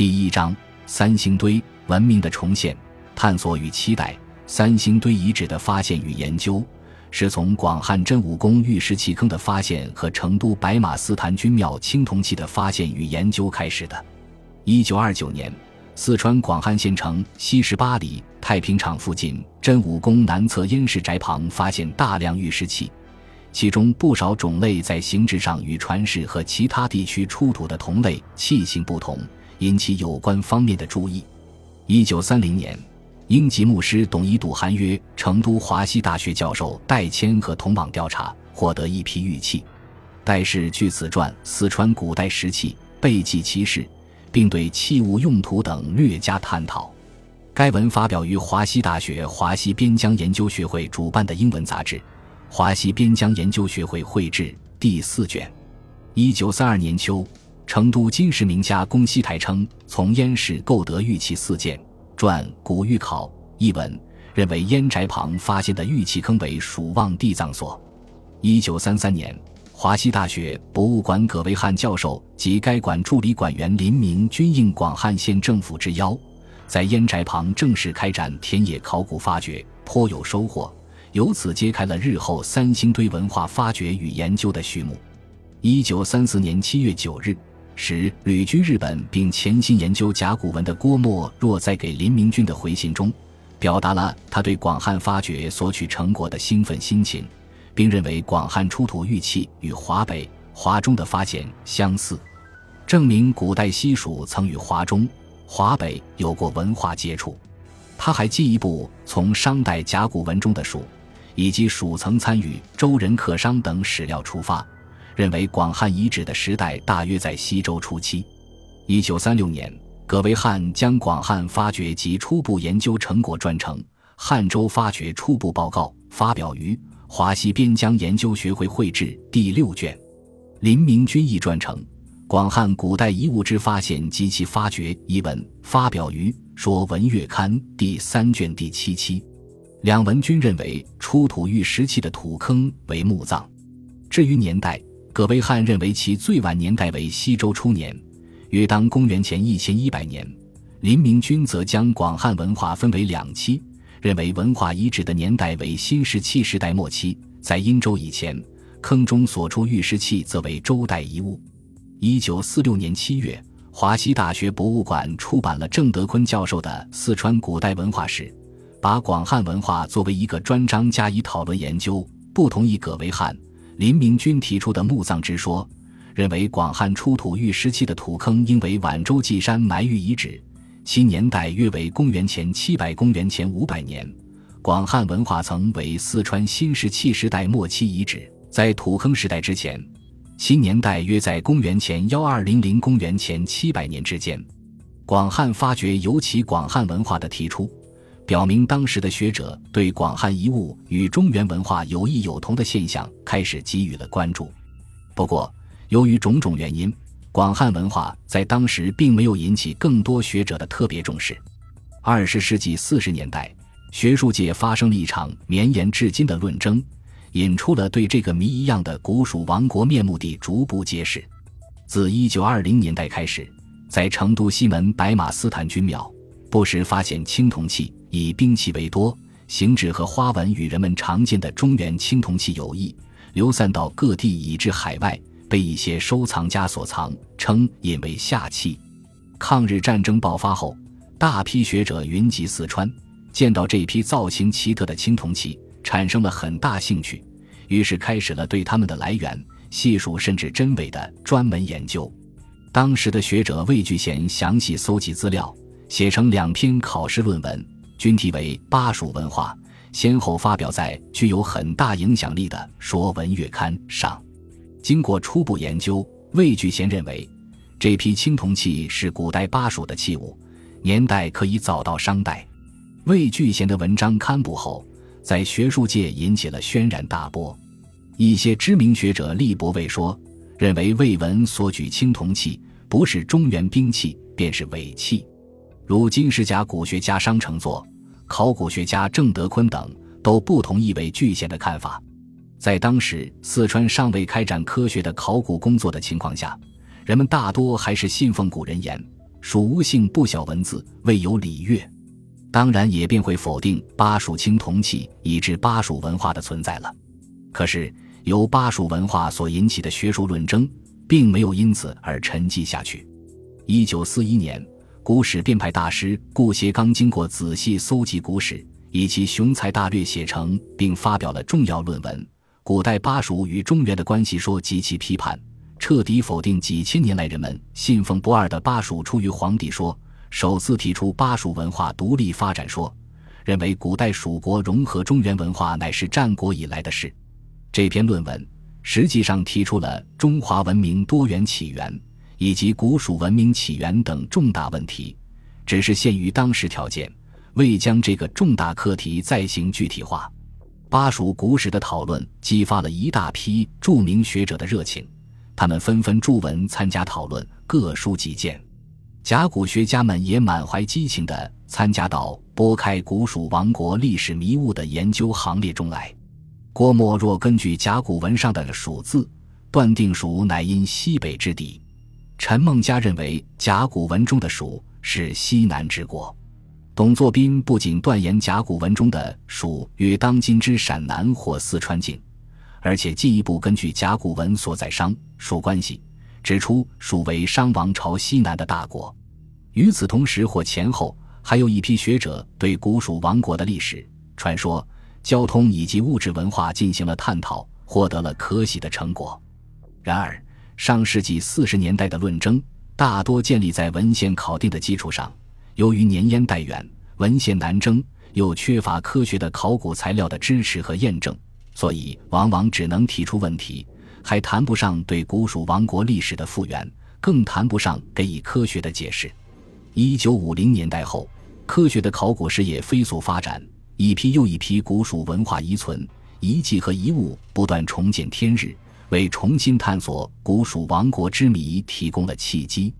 第一章：三星堆文明的重现、探索与期待。三星堆遗址的发现与研究，是从广汉真武宫玉石器坑的发现和成都白马寺坛君庙青铜器的发现与研究开始的。一九二九年，四川广汉县城西十八里太平场附近真武宫南侧燕氏宅旁发现大量玉石器。其中不少种类在形制上与传世和其他地区出土的同类器型不同，引起有关方面的注意。一九三零年，英籍牧师董一笃函约成都华西大学教授戴谦和同网调查，获得一批玉器。戴氏据此传四川古代石器，备记其事，并对器物用途等略加探讨。该文发表于华西大学华西边疆研究学会主办的英文杂志。华西边疆研究学会绘制第四卷，一九三二年秋，成都金石名家龚锡台称从燕市购得玉器四件，传《古玉考》一文，认为燕宅旁发现的玉器坑为蜀望地藏所。一九三三年，华西大学博物馆葛维汉教授及该馆助理馆员林明均应广汉县政府之邀，在燕宅旁正式开展田野考古发掘，颇有收获。由此揭开了日后三星堆文化发掘与研究的序幕。一九三四年七月九日，时旅居日本并潜心研究甲骨文的郭沫若在给林明君的回信中，表达了他对广汉发掘所取成果的兴奋心情，并认为广汉出土玉器与华北、华中的发现相似，证明古代西蜀曾与华中、华北有过文化接触。他还进一步从商代甲骨文中的蜀。以及蜀曾参与周人客商等史料出发，认为广汉遗址的时代大约在西周初期。一九三六年，葛维汉将广汉发掘及初步研究成果撰成《汉周发掘初步报告》，发表于华西边疆研究学会绘制第六卷。林明君亦撰成《广汉古代遗物之发现及其发掘》一文，发表于《说文月刊》第三卷第七期。两文均认为出土玉石器的土坑为墓葬。至于年代，葛维汉认为其最晚年代为西周初年，约当公元前一千一百年。林明君则将广汉文化分为两期，认为文化遗址的年代为新石器时代末期，在殷周以前，坑中所出玉石器则为周代遗物。一九四六年七月，华西大学博物馆出版了郑德坤教授的《四川古代文化史》。把广汉文化作为一个专章加以讨论研究，不同意葛维汉、林明君提出的墓葬之说，认为广汉出土玉石器的土坑应为晚周稷山埋玉遗址，其年代约为公元前七百公元前五百年。广汉文化曾为四川新石器时代末期遗址，在土坑时代之前，其年代约在公元前幺二零零公元前七百年之间。广汉发掘尤其广汉文化的提出。表明当时的学者对广汉遗物与中原文化有异有同的现象开始给予了关注。不过，由于种种原因，广汉文化在当时并没有引起更多学者的特别重视。二十世纪四十年代，学术界发生了一场绵延至今的论争，引出了对这个谜一样的古蜀王国面目的逐步揭示。自一九二零年代开始，在成都西门白马寺坛君庙。不时发现青铜器，以兵器为多，形制和花纹与人们常见的中原青铜器有异，流散到各地以至海外，被一些收藏家所藏，称引为下器。抗日战争爆发后，大批学者云集四川，见到这批造型奇特的青铜器，产生了很大兴趣，于是开始了对它们的来源、系数甚至真伪的专门研究。当时的学者魏聚贤详细搜集资料。写成两篇考试论文，均题为《巴蜀文化》，先后发表在具有很大影响力的《说文月刊》上。经过初步研究，魏聚贤认为，这批青铜器是古代巴蜀的器物，年代可以早到商代。魏聚贤的文章刊布后，在学术界引起了轩然大波。一些知名学者力驳魏说，认为魏文所举青铜器不是中原兵器，便是伪器。如金石甲骨学家商承作、考古学家郑德坤等都不同意为巨贤的看法。在当时四川尚未开展科学的考古工作的情况下，人们大多还是信奉古人言：“蜀吴姓不晓文字，未有礼乐，当然也便会否定巴蜀青铜器以致巴蜀文化的存在了。可是由巴蜀文化所引起的学术论争，并没有因此而沉寂下去。一九四一年，古史编排大师顾颉刚经过仔细搜集古史，以其雄才大略写成，并发表了重要论文《古代巴蜀与中原的关系说及其批判》，彻底否定几千年来人们信奉不二的巴蜀出于皇帝说，首次提出巴蜀文化独立发展说，认为古代蜀国融合中原文化乃是战国以来的事。这篇论文实际上提出了中华文明多元起源以及古蜀文明起源等重大问题，只是限于当时条件，未将这个重大课题再行具体化。巴蜀古史的讨论激发了一大批著名学者的热情，他们纷纷著文参加讨论，各抒己见。甲骨学家们也满怀激情地参加到拨开古蜀王国历史迷雾的研究行列中来。郭沫若根据甲骨文上的“蜀”字，断定蜀乃因西北之地；陈梦家认为甲骨文中的“蜀”是西南之国；董作宾不仅断言甲骨文中的“蜀”与当今之陕南或四川境，而且进一步根据甲骨文所在商蜀关系，指出蜀为商王朝西南的大国。与此同时或前后，还有一批学者对古蜀王国的历史传说。交通以及物质文化进行了探讨，获得了可喜的成果。然而，上世纪四十年代的论争大多建立在文献考定的基础上，由于年烟代远，文献难征，又缺乏科学的考古材料的支持和验证，所以往往只能提出问题，还谈不上对古蜀王国历史的复原，更谈不上给予科学的解释。一九五零年代后，科学的考古事业飞速发展。一批又一批古蜀文化遗存、遗迹和遗物不断重见天日，为重新探索古蜀王国之谜提供了契机。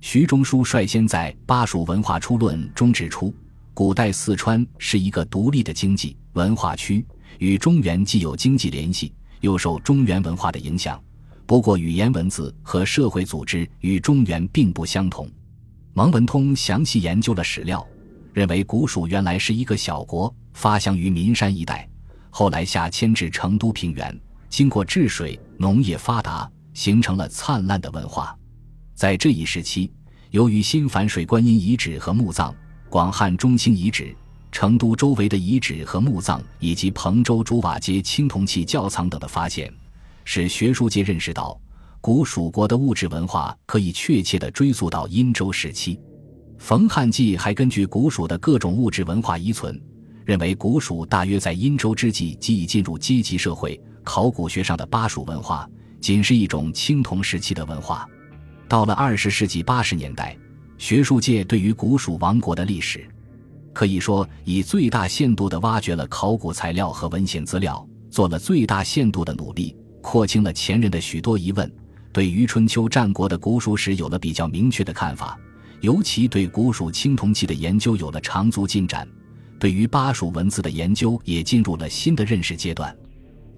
徐中书率先在《巴蜀文化初论》中指出，古代四川是一个独立的经济文化区，与中原既有经济联系，又受中原文化的影响。不过，语言文字和社会组织与中原并不相同。蒙文通详细研究了史料。认为古蜀原来是一个小国，发祥于岷山一带，后来下迁至成都平原，经过治水，农业发达，形成了灿烂的文化。在这一时期，由于新繁水观音遗址和墓葬、广汉中兴遗址、成都周围的遗址和墓葬，以及彭州竹瓦街青铜器窖藏等的发现，使学术界认识到，古蜀国的物质文化可以确切地追溯到殷周时期。冯汉纪还根据古蜀的各种物质文化遗存，认为古蜀大约在殷周之际即已进入阶级社会。考古学上的巴蜀文化仅是一种青铜时期的文化。到了二十世纪八十年代，学术界对于古蜀王国的历史，可以说以最大限度地挖掘了考古材料和文献资料，做了最大限度的努力，廓清了前人的许多疑问，对于春秋战国的古蜀史有了比较明确的看法。尤其对古蜀青铜器的研究有了长足进展，对于巴蜀文字的研究也进入了新的认识阶段。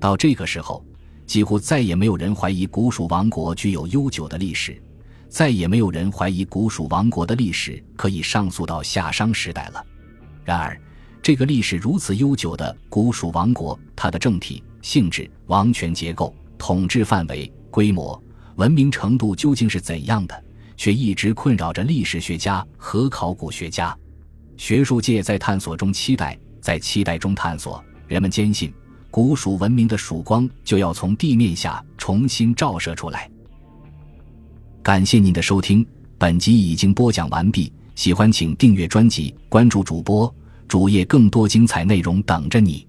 到这个时候，几乎再也没有人怀疑古蜀王国具有悠久的历史，再也没有人怀疑古蜀王国的历史可以上溯到夏商时代了。然而，这个历史如此悠久的古蜀王国，它的政体、性质、王权结构、统治范围、规模、文明程度究竟是怎样的？却一直困扰着历史学家和考古学家，学术界在探索中期待，在期待中探索。人们坚信，古蜀文明的曙光就要从地面下重新照射出来。感谢您的收听，本集已经播讲完毕。喜欢请订阅专辑，关注主播主页，更多精彩内容等着你。